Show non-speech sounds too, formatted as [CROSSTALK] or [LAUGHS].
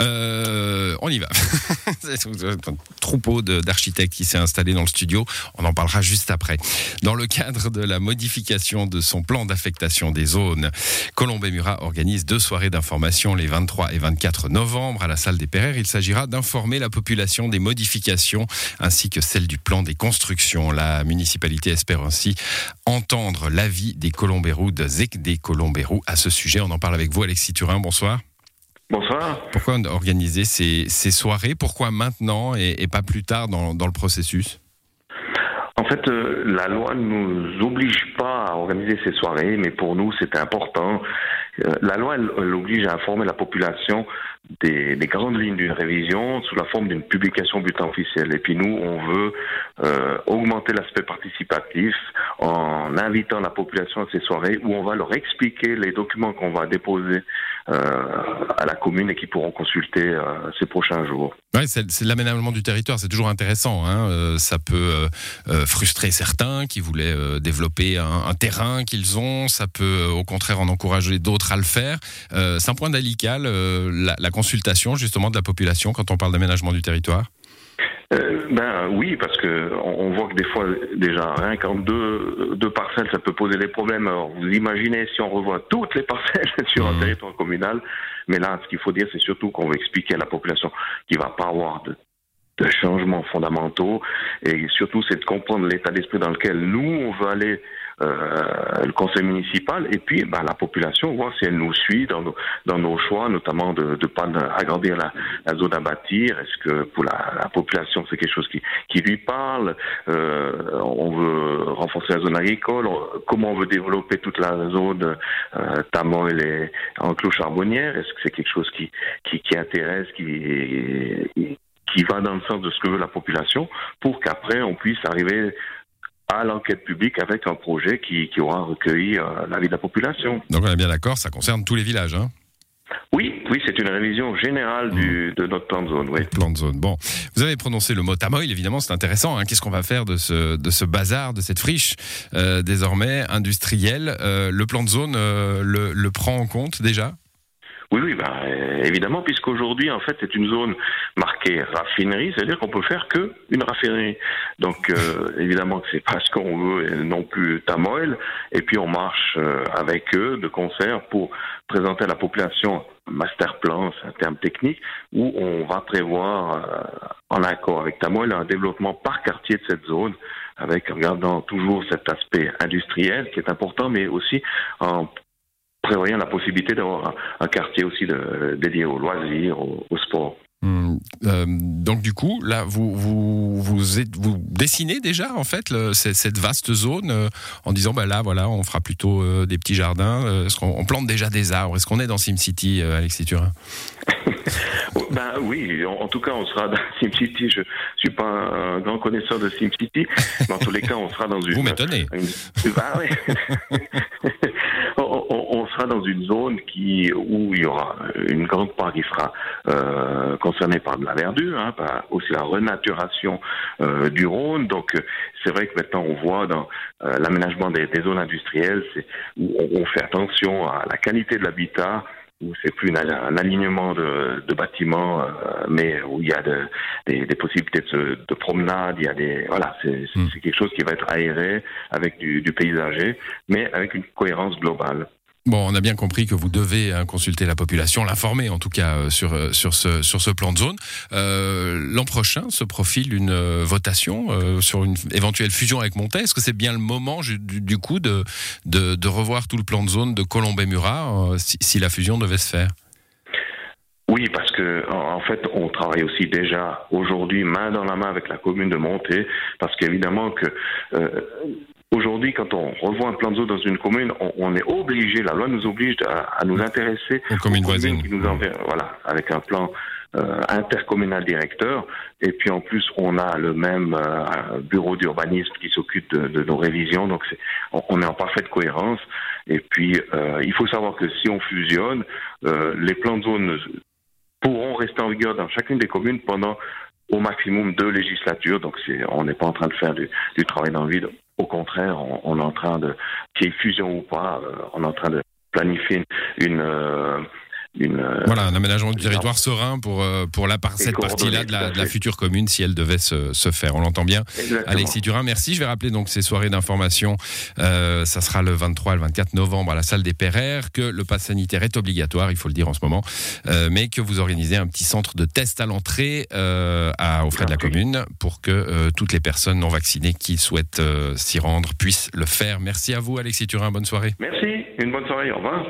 Euh, on y va. [LAUGHS] Un troupeau d'architectes qui s'est installé dans le studio. On en parlera juste après. Dans le cadre de la modification de son plan d'affectation des zones, Colombé Murat organise deux soirées d'information les 23 et 24 novembre à la salle des Perrères. Il s'agira d'informer la population des modifications ainsi que celle du plan des constructions. La municipalité espère ainsi entendre l'avis des Colombérous de ZEC des Colombérous à ce sujet. On en parle avec vous, Alexis Turin. Bonsoir. Bonsoir. Pourquoi organiser ces, ces soirées? Pourquoi maintenant et, et pas plus tard dans, dans le processus? En fait, euh, la loi ne nous oblige pas à organiser ces soirées, mais pour nous, c'est important. Euh, la loi, elle, elle oblige à informer la population des, des grandes lignes d'une révision sous la forme d'une publication bulletin officiel. Et puis nous, on veut euh, augmenter l'aspect participatif en invitant la population à ces soirées où on va leur expliquer les documents qu'on va déposer à la commune et qui pourront consulter euh, ces prochains jours. Ouais, c'est l'aménagement du territoire, c'est toujours intéressant. Hein. Euh, ça peut euh, euh, frustrer certains qui voulaient euh, développer un, terrain qu'ils ont. Ça peut euh, au contraire en encourager d'autres à le faire. Euh, c'est un point d'alical, euh, la consultation justement de la population quand on parle d'aménagement du territoire. Euh, ben oui, parce que on on voit que des fois, déjà, rien qu'en deux, deux parcelles, ça peut poser des problèmes. Alors, vous imaginez si on revoit toutes les parcelles [LAUGHS] sur un Mhm. territoire communal. Mais là, ce qu'il faut dire, c'est surtout qu'on veut expliquer à la population qu'il va pas avoir de, de changements fondamentaux. Et surtout, c'est de comprendre l'état d'esprit dans lequel nous, on veut aller, le conseil municipal, et puis ben, la population, voir si elle nous suit dans nos, dans nos choix, notamment de ne pas agrandir la, la zone à bâtir. Est-ce que pour la, la population, c'est quelque chose qui, qui lui parle? Euh, On veut renforcer la zone agricole. Comment on veut développer toute la zone euh, et enclos charbonnière Est-ce que c'est quelque chose qui, qui, qui intéresse, qui, qui va dans le sens de ce que veut la population, pour qu'après on puisse arriver à l'enquête publique avec un projet qui, qui aura recueilli euh, l'avis de la population. Donc on est bien d'accord, ça concerne tous les villages. Hein? Oui, oui, c'est une révision générale du, de notre plan de zone. Oui. Plan de zone. Bon, vous avez prononcé le mot tamoil, évidemment, c'est intéressant. hein. Qu'est-ce qu'on va faire de ce, de ce bazar, de cette friche euh, désormais industrielle Euh, Le plan de zone le, le prend en compte déjà? Oui, oui, bah, euh, évidemment, puisqu'aujourd'hui, en fait, c'est une zone marquée raffinerie, c'est-à-dire qu'on peut faire que une raffinerie. Donc, euh, évidemment que c'est pas ce qu'on veut, et non plus Tamoil. Et puis, on marche euh, avec eux de concert pour présenter à la population un master plan, c'est un terme technique, où on va prévoir, euh, en accord avec Tamoil, un développement par quartier de cette zone, avec en regardant toujours cet aspect industriel qui est important, mais aussi en prévoyant la possibilité d'avoir un, un quartier aussi de, dédié aux loisirs, au, au sport. Hum, euh, donc du coup, là, vous vous vous, êtes- vous dessinez déjà en fait le- cette, vaste zone euh, en disant bah là voilà, on fera plutôt euh, des petits jardins. Est-ce qu'on on plante déjà des arbres? Est-ce qu'on est dans SimCity, Alexis Turin [LAUGHS] Ben oui, en, en tout cas, on sera dans [LAUGHS] SimCity. Je suis pas un grand connaisseur de SimCity, mais en tous les cas, on sera dans une. Vous m'étonnez. une- Ah ouais. [LAUGHS] on, on- on sera dans une zone qui où il y aura une grande part qui sera euh, concernée par de la verdure, hein, par aussi la renaturation euh, du Rhône. Donc euh, c'est vrai que maintenant on voit dans euh, l'aménagement des, des zones industrielles, c'est où on, on fait attention à la qualité de l'habitat où c'est plus un alignement de, de bâtiments, euh, mais où il y a de- des, des possibilités de, promenade, il y a des voilà, c'est c'est- quelque chose qui va être aéré avec du, du paysager, mais avec une cohérence globale. Bon, on a bien compris que vous devez hein, consulter la population, l'informer en tout cas euh, sur euh, sur ce sur ce plan de zone. Euh, L'an prochain se profile une euh, votation euh, sur une éventuelle fusion avec Montet. Est-ce que c'est bien le moment du, du coup de, de de revoir tout le plan de zone de Colombey-Murat euh, si, si la fusion devait se faire? Oui, parce que en fait, on travaille aussi déjà aujourd'hui main dans la main avec la commune de Monté, parce qu'évidemment que euh, aujourd'hui, quand on revoit un plan de zone dans une commune, on, on est obligé, la loi nous oblige à, à nous intéresser Aux communes aux voisines. qui nous enverront, voilà, avec un plan euh, intercommunal directeur. Et puis en plus, on a le même euh, bureau d'urbanisme qui s'occupe de, de nos révisions. Donc on, on est en parfaite cohérence. Et puis euh, il faut savoir que si on fusionne, euh, les plans de zone rester en vigueur dans chacune des communes pendant au maximum deux législatures. Donc on n'est pas en train de faire du, travail dans le vide. Au contraire, on, on est en train de, qu'il y ait fusion ou pas, euh, on est en train de planifier une, euh, voilà, un aménagement du territoire serein pour, euh, pour la cette partie-là de la, de la, future commune si elle devait se, se faire. On l'entend bien. Alexis Durin, merci. Je vais rappeler donc ces soirées d'information. Euh, ça sera le 23 et le 24 novembre à la salle des Perrères, que le pass sanitaire est obligatoire, il faut le dire en ce moment, euh, mais que vous organisez un petit centre de test à l'entrée euh, aux frais de la commune pour que euh, toutes les personnes non vaccinées qui souhaitent s'y rendre puissent le faire. Merci à vous, Alexis Turin. Bonne soirée. Merci. Une bonne soirée. Au revoir.